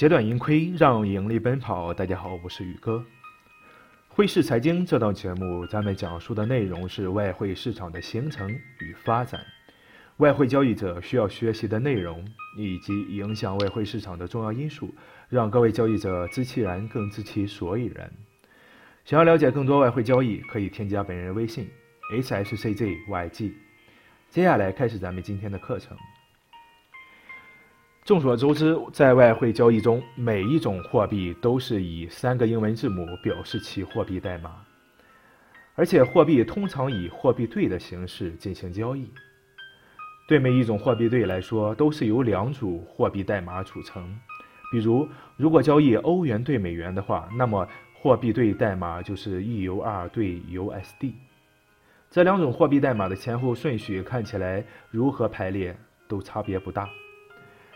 截断盈亏，让盈利奔跑。大家好，我是宇哥。汇市财经这档节目，咱们讲述的内容是外汇市场的形成与发展，外汇交易者需要学习的内容，以及影响外汇市场的重要因素，让各位交易者知其然更知其所以然。想要了解更多外汇交易，可以添加本人微信 hsczyg。接下来开始咱们今天的课程。众所周知，在外汇交易中，每一种货币都是以三个英文字母表示其货币代码，而且货币通常以货币对的形式进行交易。对每一种货币对来说，都是由两组货币代码组成。比如，如果交易欧元对美元的话，那么货币对代码就是 EUR 对 USD。这两种货币代码的前后顺序看起来如何排列都差别不大。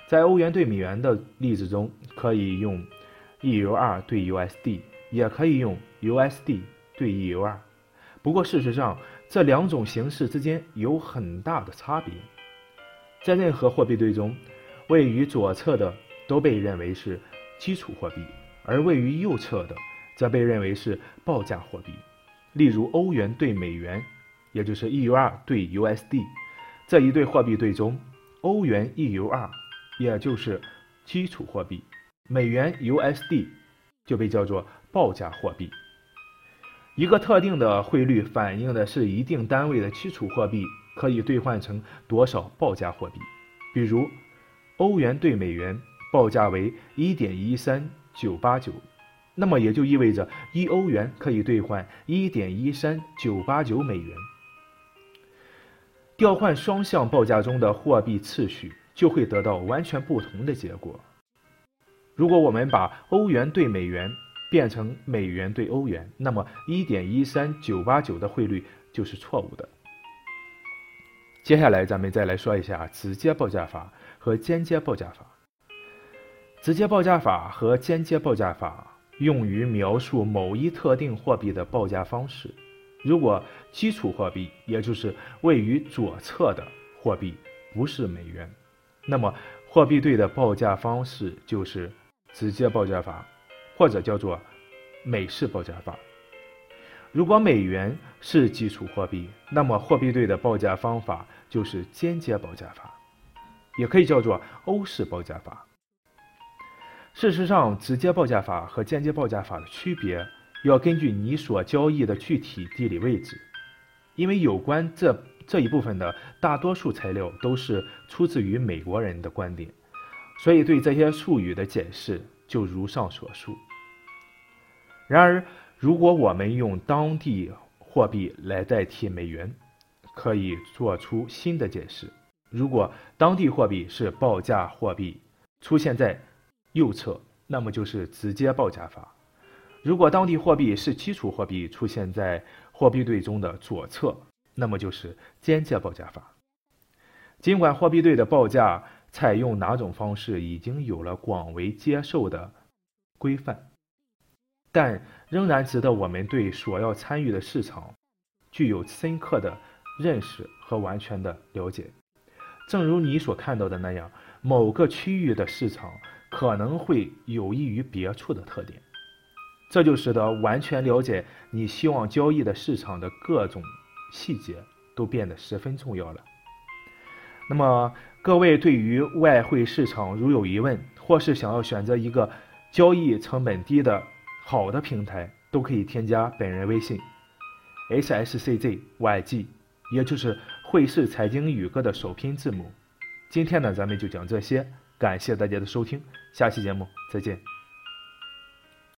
在欧元对美元的例子中，可以用 EUR 对 USD，也可以用 USD 对 EUR。不过事实上，这两种形式之间有很大的差别。在任何货币对中，位于左侧的都被认为是基础货币，而位于右侧的则被认为是报价货币。例如，欧元对美元，也就是 EUR 对 USD 这一对货币对中，欧元 EUR。也就是基础货币，美元 USD 就被叫做报价货币。一个特定的汇率反映的是一定单位的基础货币可以兑换成多少报价货币。比如，欧元对美元报价为一点一三九八九，那么也就意味着一欧元可以兑换一点一三九八九美元。调换双向报价中的货币次序。就会得到完全不同的结果。如果我们把欧元对美元变成美元对欧元，那么一点一三九八九的汇率就是错误的。接下来，咱们再来说一下直接报价法和间接报价法。直接报价法和间接报价法用于描述某一特定货币的报价方式。如果基础货币，也就是位于左侧的货币，不是美元。那么，货币对的报价方式就是直接报价法，或者叫做美式报价法。如果美元是基础货币，那么货币对的报价方法就是间接报价法，也可以叫做欧式报价法。事实上，直接报价法和间接报价法的区别要根据你所交易的具体地理位置，因为有关这。这一部分的大多数材料都是出自于美国人的观点，所以对这些术语的解释就如上所述。然而，如果我们用当地货币来代替美元，可以做出新的解释。如果当地货币是报价货币，出现在右侧，那么就是直接报价法；如果当地货币是基础货币，出现在货币对中的左侧。那么就是间接报价法。尽管货币对的报价采用哪种方式已经有了广为接受的规范，但仍然值得我们对所要参与的市场具有深刻的认识和完全的了解。正如你所看到的那样，某个区域的市场可能会有益于别处的特点，这就使得完全了解你希望交易的市场的各种。细节都变得十分重要了。那么，各位对于外汇市场如有疑问，或是想要选择一个交易成本低的好的平台，都可以添加本人微信 hsczyg，也就是汇市财经宇哥的首拼字母。今天呢，咱们就讲这些，感谢大家的收听，下期节目再见。